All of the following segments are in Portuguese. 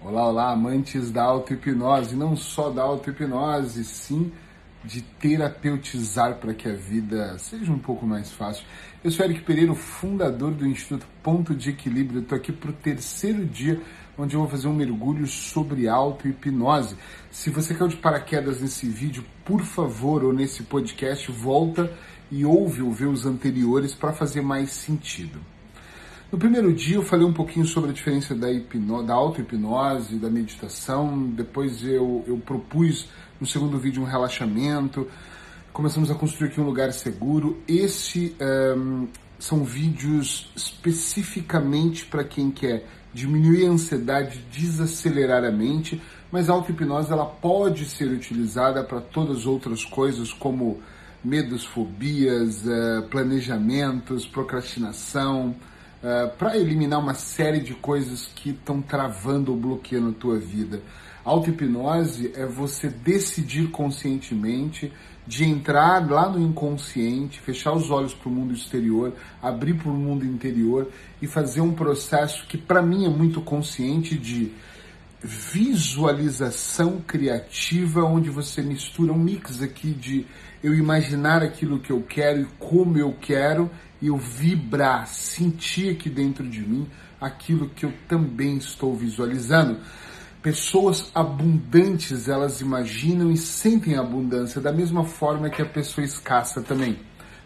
Olá, olá, amantes da auto-hipnose, não só da auto-hipnose, sim de terapeutizar para que a vida seja um pouco mais fácil. Eu sou Eric Pereira, fundador do Instituto Ponto de Equilíbrio. Estou aqui para o terceiro dia, onde eu vou fazer um mergulho sobre auto-hipnose. Se você caiu de paraquedas nesse vídeo, por favor, ou nesse podcast, volta e ouve ou vê os anteriores para fazer mais sentido. No primeiro dia eu falei um pouquinho sobre a diferença da, hipno, da auto-hipnose, da meditação, depois eu, eu propus no segundo vídeo um relaxamento, começamos a construir aqui um lugar seguro. Esse um, são vídeos especificamente para quem quer diminuir a ansiedade, desacelerar a mente, mas a auto-hipnose ela pode ser utilizada para todas as outras coisas como medos, fobias, uh, planejamentos, procrastinação, eh, para eliminar uma série de coisas que estão travando ou bloqueando a tua vida. Auto-hipnose é você decidir conscientemente de entrar lá no inconsciente, fechar os olhos para o mundo exterior, abrir para o mundo interior e fazer um processo que para mim é muito consciente de visualização criativa, onde você mistura um mix aqui de eu imaginar aquilo que eu quero e como eu quero e eu vibrar, sentir aqui dentro de mim aquilo que eu também estou visualizando. Pessoas abundantes, elas imaginam e sentem a abundância da mesma forma que a pessoa escassa também.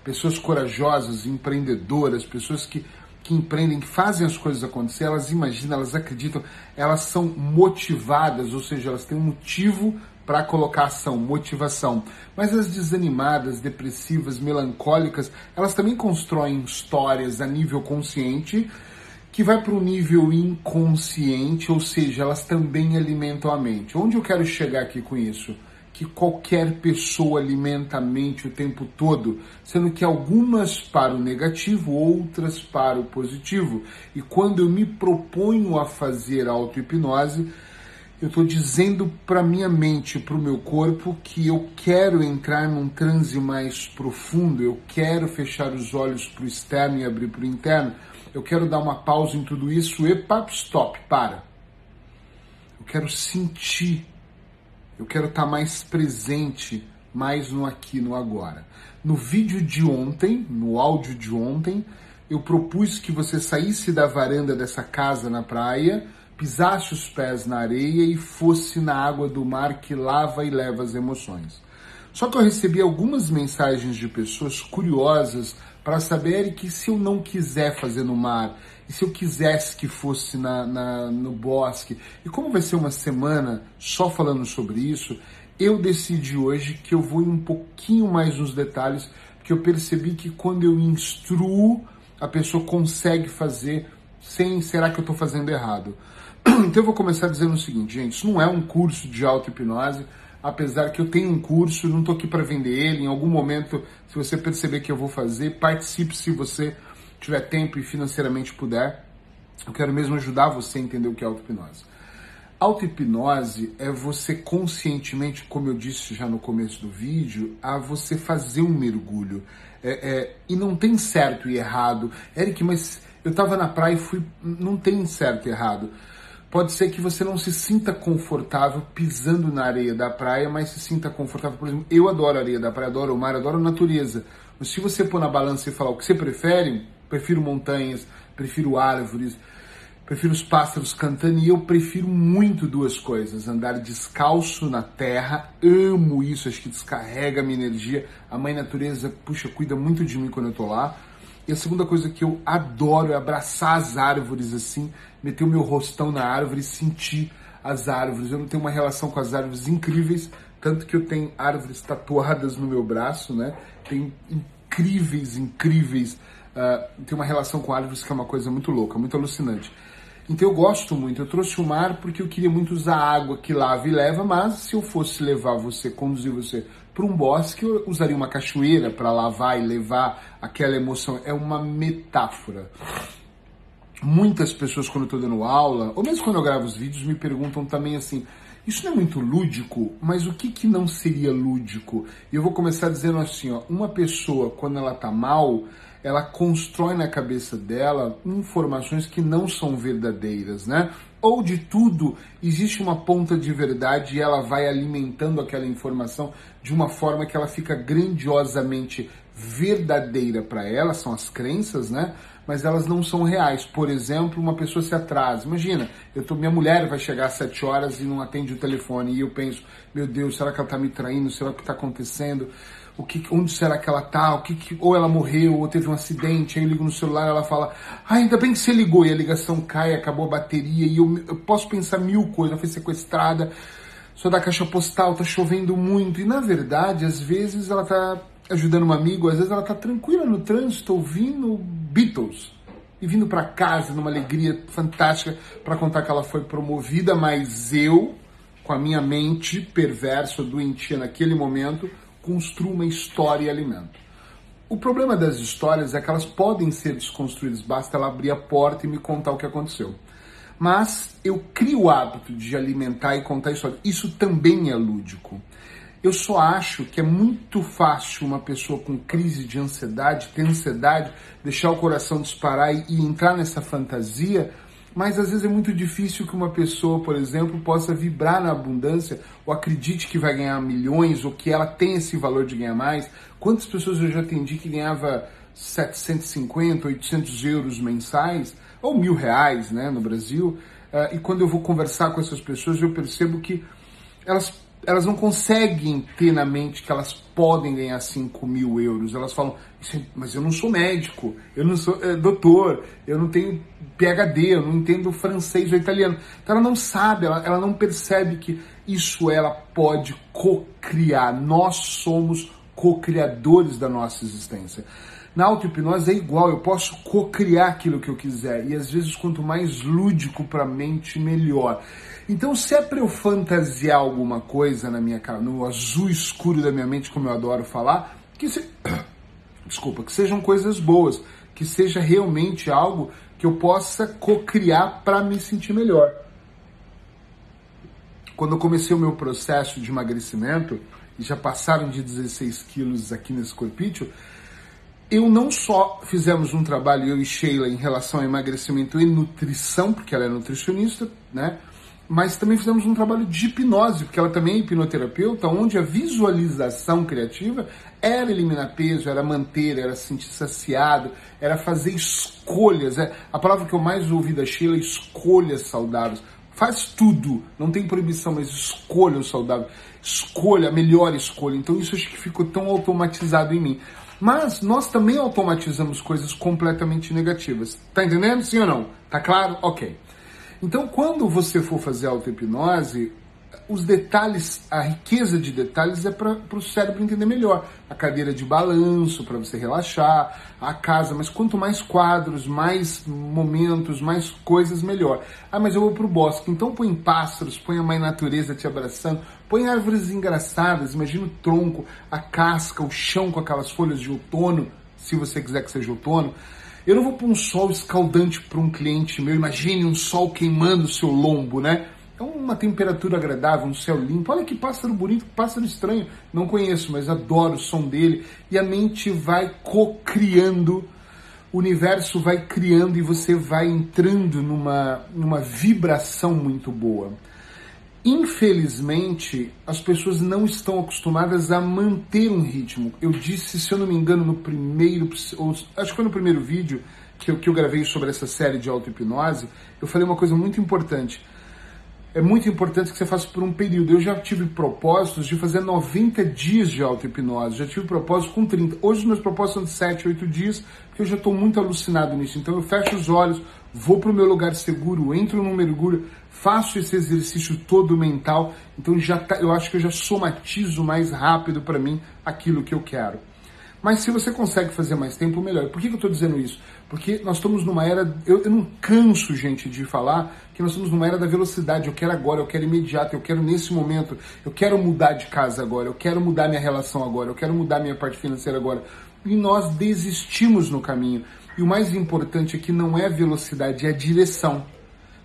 Pessoas corajosas, empreendedoras, pessoas que, que empreendem, que fazem as coisas acontecer, elas imaginam, elas acreditam, elas são motivadas, ou seja, elas têm um motivo para colocar ação, motivação. Mas as desanimadas, depressivas, melancólicas, elas também constroem histórias a nível consciente que vai para o nível inconsciente, ou seja, elas também alimentam a mente. Onde eu quero chegar aqui com isso? Que qualquer pessoa alimenta a mente o tempo todo, sendo que algumas para o negativo, outras para o positivo. E quando eu me proponho a fazer auto-hipnose, eu estou dizendo para minha mente, para o meu corpo, que eu quero entrar num transe mais profundo, eu quero fechar os olhos para o externo e abrir para o interno, eu quero dar uma pausa em tudo isso e papo, stop, para. Eu quero sentir, eu quero estar tá mais presente, mais no aqui, no agora. No vídeo de ontem, no áudio de ontem, eu propus que você saísse da varanda dessa casa na praia pisasse os pés na areia e fosse na água do mar que lava e leva as emoções. Só que eu recebi algumas mensagens de pessoas curiosas para saber que se eu não quiser fazer no mar, e se eu quisesse que fosse na, na, no bosque, e como vai ser uma semana só falando sobre isso, eu decidi hoje que eu vou um pouquinho mais nos detalhes, porque eu percebi que quando eu instruo, a pessoa consegue fazer sem será que eu estou fazendo errado. Então eu vou começar dizendo o seguinte, gente, isso não é um curso de auto-hipnose, apesar que eu tenho um curso, não estou aqui para vender ele, em algum momento, se você perceber que eu vou fazer, participe se você tiver tempo e financeiramente puder. Eu quero mesmo ajudar você a entender o que é auto-hipnose. Auto-hipnose é você conscientemente, como eu disse já no começo do vídeo, a você fazer um mergulho. É, é, e não tem certo e errado. Eric, mas eu estava na praia e fui. Não tem certo e errado. Pode ser que você não se sinta confortável pisando na areia da praia, mas se sinta confortável. Por exemplo, eu adoro a areia da praia, adoro o mar, adoro a natureza. Mas se você pôr na balança e falar o que você prefere, prefiro montanhas, prefiro árvores, prefiro os pássaros cantando e eu prefiro muito duas coisas: andar descalço na terra, amo isso, acho que descarrega a minha energia. A mãe natureza, puxa, cuida muito de mim quando eu tô lá. E a segunda coisa que eu adoro é abraçar as árvores assim, meter o meu rostão na árvore e sentir as árvores. Eu não tenho uma relação com as árvores incríveis, tanto que eu tenho árvores tatuadas no meu braço, né? Tem incríveis, incríveis. Uh, tem uma relação com árvores que é uma coisa muito louca, muito alucinante. Então eu gosto muito. Eu trouxe o mar porque eu queria muito usar água que lava e leva, mas se eu fosse levar você, conduzir você para um bosque, eu usaria uma cachoeira para lavar e levar aquela emoção. É uma metáfora. Muitas pessoas, quando eu estou dando aula, ou mesmo quando eu gravo os vídeos, me perguntam também assim: isso não é muito lúdico, mas o que, que não seria lúdico? E eu vou começar dizendo assim: ó, uma pessoa, quando ela está mal, ela constrói na cabeça dela informações que não são verdadeiras, né? Ou de tudo existe uma ponta de verdade e ela vai alimentando aquela informação de uma forma que ela fica grandiosamente verdadeira para ela, são as crenças, né? Mas elas não são reais. Por exemplo, uma pessoa se atrasa. Imagina, eu tô, minha mulher vai chegar às sete horas e não atende o telefone. E eu penso, meu Deus, será que ela tá me traindo? Será que está acontecendo? O que, onde será que ela tá? O que, que, ou ela morreu, ou teve um acidente. Aí eu ligo no celular, ela fala, ah, ainda bem que você ligou. E a ligação cai, acabou a bateria. E eu, eu posso pensar mil coisas. Ela foi sequestrada sou da caixa postal, tá chovendo muito. E na verdade, às vezes ela tá ajudando um amigo, às vezes ela tá tranquila no trânsito ouvindo Beatles e vindo para casa numa alegria fantástica para contar que ela foi promovida, mas eu, com a minha mente perversa, doentia naquele momento, construo uma história e alimento. O problema das histórias é que elas podem ser desconstruídas, basta ela abrir a porta e me contar o que aconteceu. Mas eu crio o hábito de alimentar e contar história. Isso também é lúdico. Eu só acho que é muito fácil uma pessoa com crise de ansiedade, ter ansiedade, deixar o coração disparar e, e entrar nessa fantasia, mas às vezes é muito difícil que uma pessoa, por exemplo, possa vibrar na abundância ou acredite que vai ganhar milhões ou que ela tem esse valor de ganhar mais. Quantas pessoas eu já atendi que ganhava 750, 800 euros mensais ou mil reais né, no Brasil? Uh, e quando eu vou conversar com essas pessoas, eu percebo que elas elas não conseguem ter na mente que elas podem ganhar 5 mil euros. Elas falam, mas eu não sou médico, eu não sou é, doutor, eu não tenho PhD, eu não entendo francês ou italiano. Então ela não sabe, ela, ela não percebe que isso ela pode co-criar. Nós somos co-criadores da nossa existência. Na auto-hipnose é igual, eu posso co-criar aquilo que eu quiser. E às vezes, quanto mais lúdico para a mente, melhor. Então, se é para eu fantasiar alguma coisa na minha no azul escuro da minha mente, como eu adoro falar, que se... desculpa, que sejam coisas boas, que seja realmente algo que eu possa co-criar para me sentir melhor. Quando eu comecei o meu processo de emagrecimento, e já passaram de 16 quilos aqui nesse corpício, eu não só fizemos um trabalho, eu e Sheila, em relação ao emagrecimento e nutrição, porque ela é nutricionista, né? Mas também fizemos um trabalho de hipnose, porque ela também é hipnoterapeuta, onde a visualização criativa era eliminar peso, era manter, era se sentir saciado, era fazer escolhas. É, a palavra que eu mais ouvi da Sheila é escolhas saudáveis. Faz tudo, não tem proibição, mas escolha o saudável. Escolha, a melhor escolha. Então isso acho que ficou tão automatizado em mim. Mas nós também automatizamos coisas completamente negativas. Tá entendendo? Sim ou não? Tá claro? Ok. Então, quando você for fazer auto-hipnose, os detalhes, a riqueza de detalhes é para o cérebro entender melhor. A cadeira de balanço para você relaxar, a casa, mas quanto mais quadros, mais momentos, mais coisas, melhor. Ah, mas eu vou para o bosque, então põe pássaros, põe a mãe natureza te abraçando, põe árvores engraçadas, imagina o tronco, a casca, o chão com aquelas folhas de outono, se você quiser que seja outono. Eu não vou pôr um sol escaldante para um cliente meu. Imagine um sol queimando o seu lombo, né? É uma temperatura agradável, um céu limpo. Olha que pássaro bonito, que pássaro estranho. Não conheço, mas adoro o som dele. E a mente vai co-criando, o universo vai criando e você vai entrando numa, numa vibração muito boa. Infelizmente, as pessoas não estão acostumadas a manter um ritmo. Eu disse, se eu não me engano, no primeiro, ou, acho que foi no primeiro vídeo que eu, que eu gravei sobre essa série de auto-hipnose, eu falei uma coisa muito importante. É muito importante que você faça por um período. Eu já tive propósitos de fazer 90 dias de auto-hipnose, já tive propósitos com 30. Hoje meus propósitos são de 7, 8 dias, porque eu já estou muito alucinado nisso. Então eu fecho os olhos, vou para o meu lugar seguro, entro no mergulho, faço esse exercício todo mental, então já tá, eu acho que eu já somatizo mais rápido para mim aquilo que eu quero. Mas se você consegue fazer mais tempo, melhor. Por que, que eu estou dizendo isso? Porque nós estamos numa era. Eu, eu, não canso, gente, de falar que nós estamos numa era da velocidade. Eu quero agora, eu quero imediato, eu quero nesse momento, eu quero mudar de casa agora, eu quero mudar minha relação agora, eu quero mudar minha parte financeira agora. E nós desistimos no caminho. E o mais importante é que não é velocidade, é direção.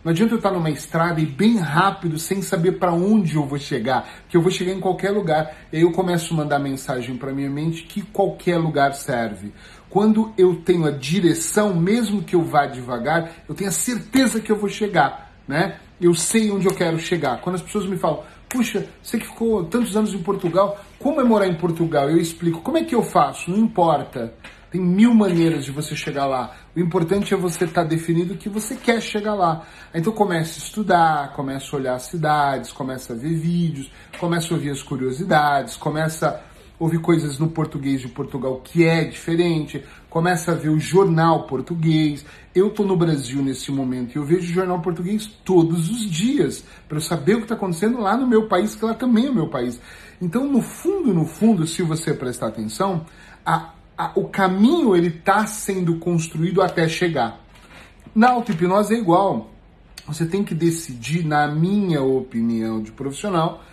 Não adianta eu estar numa estrada e bem rápido, sem saber para onde eu vou chegar, que eu vou chegar em qualquer lugar. E aí eu começo a mandar mensagem para minha mente que qualquer lugar serve. Quando eu tenho a direção, mesmo que eu vá devagar, eu tenho a certeza que eu vou chegar. né? Eu sei onde eu quero chegar. Quando as pessoas me falam, puxa, você que ficou tantos anos em Portugal, como é morar em Portugal? Eu explico, como é que eu faço? Não importa. Tem mil maneiras de você chegar lá. O importante é você estar tá definido que você quer chegar lá. Então comece a estudar, comece a olhar as cidades, comece a ver vídeos, comece a ouvir as curiosidades, começa a ouvir coisas no português de Portugal que é diferente, começa a ver o jornal português. Eu estou no Brasil nesse momento e eu vejo jornal português todos os dias para eu saber o que está acontecendo lá no meu país, que lá também é o meu país. Então, no fundo, no fundo, se você prestar atenção, a a, o caminho ele está sendo construído até chegar. Na auto-hipnose é igual. Você tem que decidir, na minha opinião de profissional,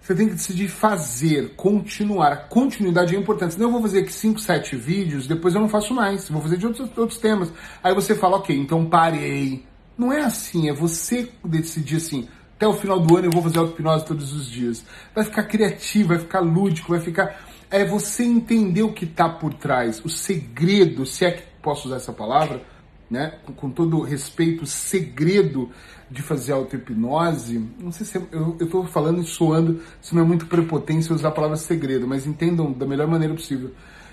você tem que decidir fazer, continuar. A continuidade é importante. Senão eu vou fazer aqui 5, 7 vídeos, depois eu não faço mais. Vou fazer de outros, outros temas. Aí você fala, ok, então parei. Não é assim, é você decidir assim, até o final do ano eu vou fazer auto-hipnose todos os dias. Vai ficar criativo, vai ficar lúdico, vai ficar é você entender o que está por trás, o segredo, se é que posso usar essa palavra, né? Com, com todo respeito, o segredo de fazer auto-hipnose, não sei se é, eu estou falando e soando, se não é muito prepotência usar a palavra segredo, mas entendam da melhor maneira possível.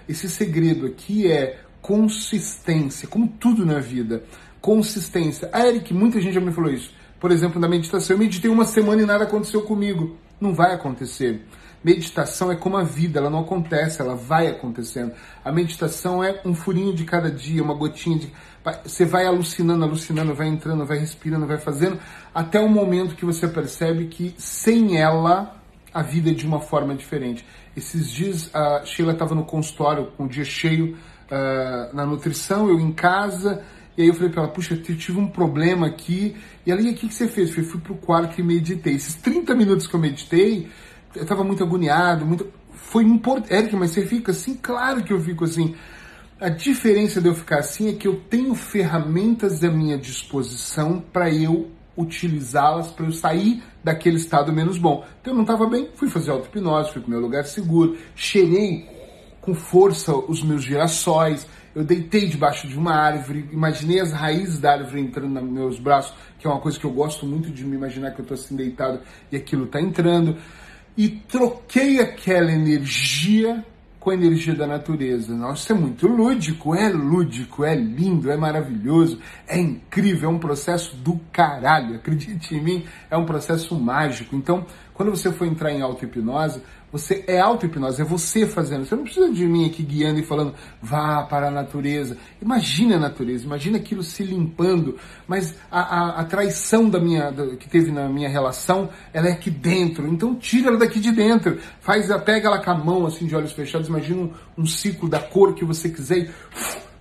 Esse segredo aqui é consistência, como tudo na vida. Consistência. Ah, Eric, muita gente já me falou isso. Por exemplo, na meditação, eu meditei uma semana e nada aconteceu comigo. Não vai acontecer. Meditação é como a vida, ela não acontece, ela vai acontecendo. A meditação é um furinho de cada dia, uma gotinha de. Você vai alucinando, alucinando, vai entrando, vai respirando, vai fazendo, até o momento que você percebe que sem ela a vida é de uma forma diferente. Esses dias a Sheila estava no consultório com o dia cheio uh, na nutrição, eu em casa. E aí eu falei para ela, puxa, eu tive um problema aqui. E ela, e o que, que você fez? Eu fui, fui pro quarto e meditei. Esses 30 minutos que eu meditei, eu estava muito agoniado, muito. Foi importante. Eric, mas você fica assim? Claro que eu fico assim. A diferença de eu ficar assim é que eu tenho ferramentas à minha disposição para eu utilizá-las para eu sair daquele estado menos bom. Então eu não estava bem, fui fazer auto-hipnose, fui para o meu lugar seguro, cheirei com força os meus girassóis, eu deitei debaixo de uma árvore, imaginei as raízes da árvore entrando nos meus braços, que é uma coisa que eu gosto muito de me imaginar que eu estou assim deitado e aquilo está entrando e troquei aquela energia com a energia da natureza. Nossa, é muito lúdico, é lúdico, é lindo, é maravilhoso, é incrível, é um processo do caralho. Acredite em mim, é um processo mágico. Então, quando você for entrar em auto-hipnose, você é auto-hipnose, é você fazendo. Você não precisa de mim aqui guiando e falando, vá para a natureza. Imagina a natureza, imagina aquilo se limpando. Mas a, a, a traição da minha, da, que teve na minha relação, ela é aqui dentro. Então tira ela daqui de dentro. Faz, pega ela com a mão, assim, de olhos fechados. Imagina um, um ciclo da cor que você quiser e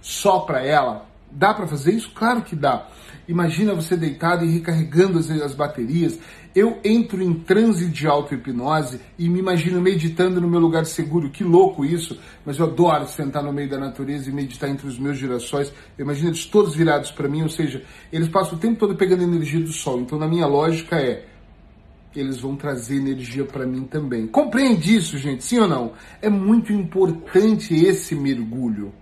sopra ela. Dá para fazer isso? Claro que dá. Imagina você deitado e recarregando as, as baterias. Eu entro em transe de auto-hipnose e me imagino meditando no meu lugar seguro. Que louco isso! Mas eu adoro sentar no meio da natureza e meditar entre os meus girassóis. Eu imagino eles todos virados para mim, ou seja, eles passam o tempo todo pegando energia do sol. Então, na minha lógica, é eles vão trazer energia para mim também. Compreende isso, gente? Sim ou não? É muito importante esse mergulho.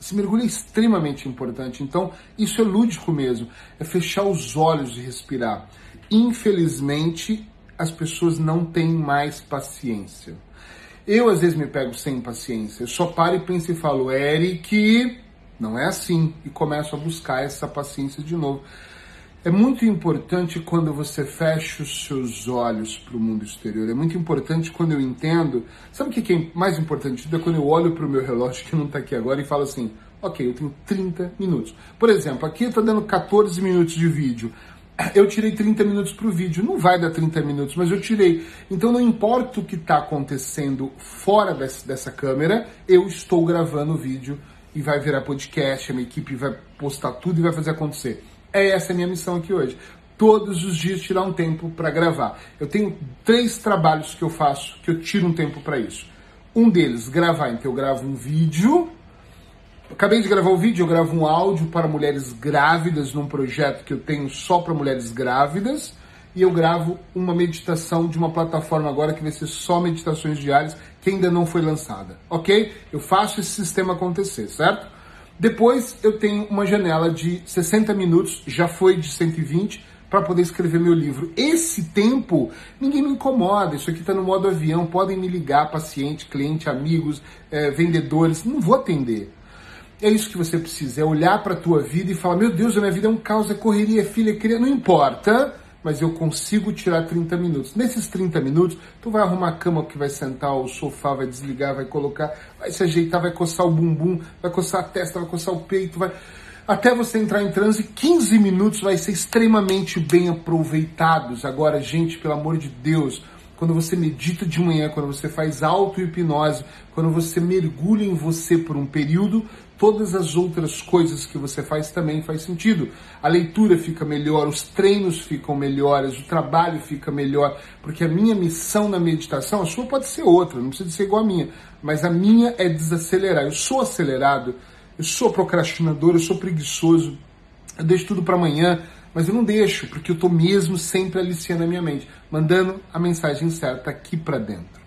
Esse mergulho é extremamente importante. Então, isso é lúdico mesmo. É fechar os olhos e respirar. Infelizmente, as pessoas não têm mais paciência. Eu, às vezes, me pego sem paciência. Eu só paro e penso e falo, Eric, não é assim. E começo a buscar essa paciência de novo. É muito importante quando você fecha os seus olhos para o mundo exterior. É muito importante quando eu entendo. Sabe o que é mais importante? É quando eu olho para o meu relógio, que não está aqui agora, e falo assim: ok, eu tenho 30 minutos. Por exemplo, aqui está dando 14 minutos de vídeo. Eu tirei 30 minutos para o vídeo. Não vai dar 30 minutos, mas eu tirei. Então não importa o que está acontecendo fora desse, dessa câmera, eu estou gravando o vídeo e vai virar podcast. A minha equipe vai postar tudo e vai fazer acontecer. É essa a minha missão aqui hoje. Todos os dias tirar um tempo para gravar. Eu tenho três trabalhos que eu faço que eu tiro um tempo para isso. Um deles, gravar. Então eu gravo um vídeo. Acabei de gravar um vídeo, eu gravo um áudio para mulheres grávidas num projeto que eu tenho só para mulheres grávidas. E eu gravo uma meditação de uma plataforma agora que vai ser só meditações diárias, que ainda não foi lançada. Ok? Eu faço esse sistema acontecer, certo? Depois eu tenho uma janela de 60 minutos, já foi de 120, para poder escrever meu livro. Esse tempo, ninguém me incomoda. Isso aqui está no modo avião. Podem me ligar, paciente, cliente, amigos, é, vendedores. Não vou atender. É isso que você precisa, é olhar para a tua vida e falar: meu Deus, a minha vida é um caos, é correria, é filha, é criança. Não importa mas eu consigo tirar 30 minutos. Nesses 30 minutos, tu vai arrumar a cama que vai sentar, o sofá vai desligar, vai colocar, vai se ajeitar, vai coçar o bumbum, vai coçar a testa, vai coçar o peito, vai até você entrar em transe, 15 minutos vai ser extremamente bem aproveitados. Agora, gente, pelo amor de Deus, quando você medita de manhã, quando você faz auto-hipnose, quando você mergulha em você por um período, todas as outras coisas que você faz também faz sentido. A leitura fica melhor, os treinos ficam melhores, o trabalho fica melhor, porque a minha missão na meditação, a sua pode ser outra, não precisa ser igual a minha, mas a minha é desacelerar. Eu sou acelerado, eu sou procrastinador, eu sou preguiçoso, eu deixo tudo para amanhã, mas eu não deixo, porque eu estou mesmo sempre aliciando a minha mente, mandando a mensagem certa aqui para dentro.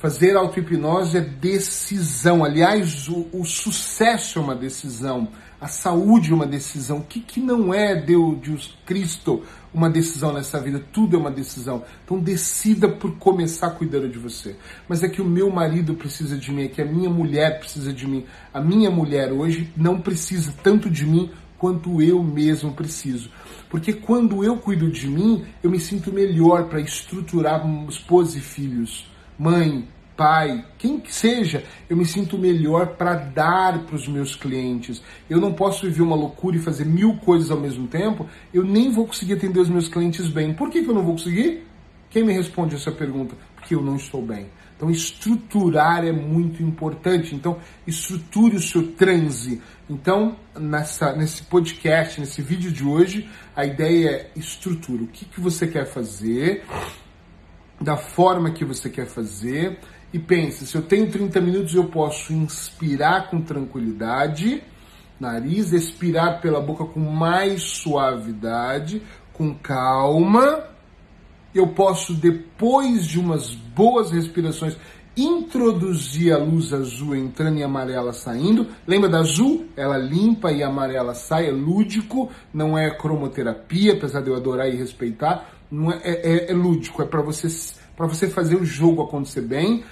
Fazer auto-hipnose é decisão. Aliás, o, o, sucesso é uma decisão. A saúde é uma decisão. O que, que não é Deus, Cristo uma decisão nessa vida? Tudo é uma decisão. Então decida por começar cuidando de você. Mas é que o meu marido precisa de mim, é que a minha mulher precisa de mim. A minha mulher hoje não precisa tanto de mim quanto eu mesmo preciso. Porque quando eu cuido de mim, eu me sinto melhor para estruturar esposa e filhos mãe, pai, quem que seja, eu me sinto melhor para dar para os meus clientes. Eu não posso viver uma loucura e fazer mil coisas ao mesmo tempo, eu nem vou conseguir atender os meus clientes bem. Por que, que eu não vou conseguir? Quem me responde essa pergunta? Porque eu não estou bem. Então, estruturar é muito importante. Então, estruture o seu transe. Então, nessa, nesse podcast, nesse vídeo de hoje, a ideia é estrutura. O que, que você quer fazer? Da forma que você quer fazer e pense, se eu tenho 30 minutos eu posso inspirar com tranquilidade, nariz, expirar pela boca com mais suavidade, com calma. Eu posso depois de umas boas respirações introduzir a luz azul entrando e amarela saindo. Lembra da azul? Ela limpa e amarela sai, é lúdico, não é cromoterapia, apesar de eu adorar e respeitar não é, é, é lúdico, é para você, para você fazer o jogo acontecer bem.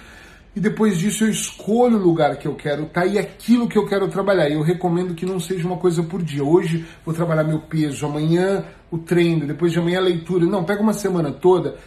E depois disso eu escolho o lugar que eu quero estar tá, e aquilo que eu quero trabalhar. E eu recomendo que não seja uma coisa por dia. Hoje vou trabalhar meu peso, amanhã o treino, depois de amanhã a leitura. Não, pega uma semana toda.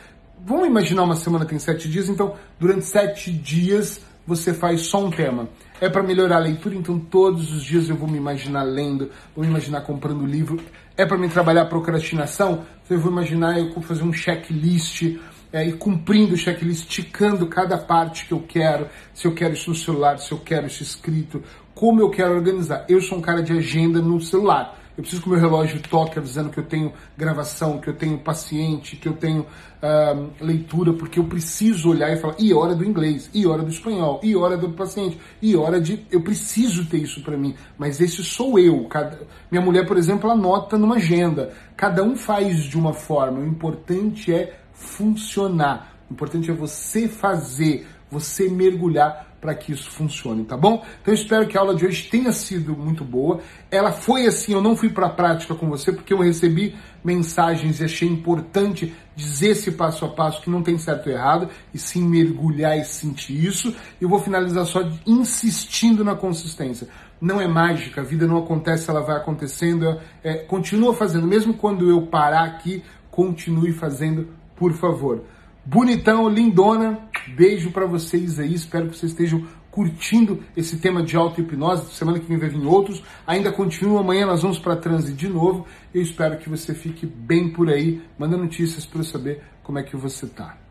Vamos imaginar uma semana tem sete dias, então durante sete dias você faz só um tema. É para melhorar a leitura, então todos os dias eu vou me imaginar lendo, vou me imaginar comprando livro. É para me trabalhar procrastinação, então eu vou imaginar eu fazer um checklist é, e cumprindo o checklist, ticando cada parte que eu quero, se eu quero isso no celular, se eu quero isso escrito, como eu quero organizar. Eu sou um cara de agenda no celular. Eu preciso que o meu relógio toque avisando que eu tenho gravação, que eu tenho paciente, que eu tenho uh, leitura, porque eu preciso olhar e falar, e hora do inglês, e hora do espanhol, e hora do paciente, e hora de. Eu preciso ter isso para mim, mas esse sou eu. Cada... Minha mulher, por exemplo, anota numa agenda. Cada um faz de uma forma. O importante é funcionar. O importante é você fazer, você mergulhar para que isso funcione, tá bom? Então espero que a aula de hoje tenha sido muito boa. Ela foi assim, eu não fui para a prática com você porque eu recebi mensagens e achei importante dizer esse passo a passo que não tem certo e errado e sim mergulhar e sentir isso. Eu vou finalizar só insistindo na consistência. Não é mágica, a vida não acontece, ela vai acontecendo. É, continua fazendo, mesmo quando eu parar aqui, continue fazendo, por favor. Bonitão, lindona, beijo para vocês aí, espero que vocês estejam curtindo esse tema de auto-hipnose. Semana que vem vai vir outros. Ainda continua, amanhã nós vamos para transe de novo. Eu espero que você fique bem por aí. Manda notícias para eu saber como é que você tá.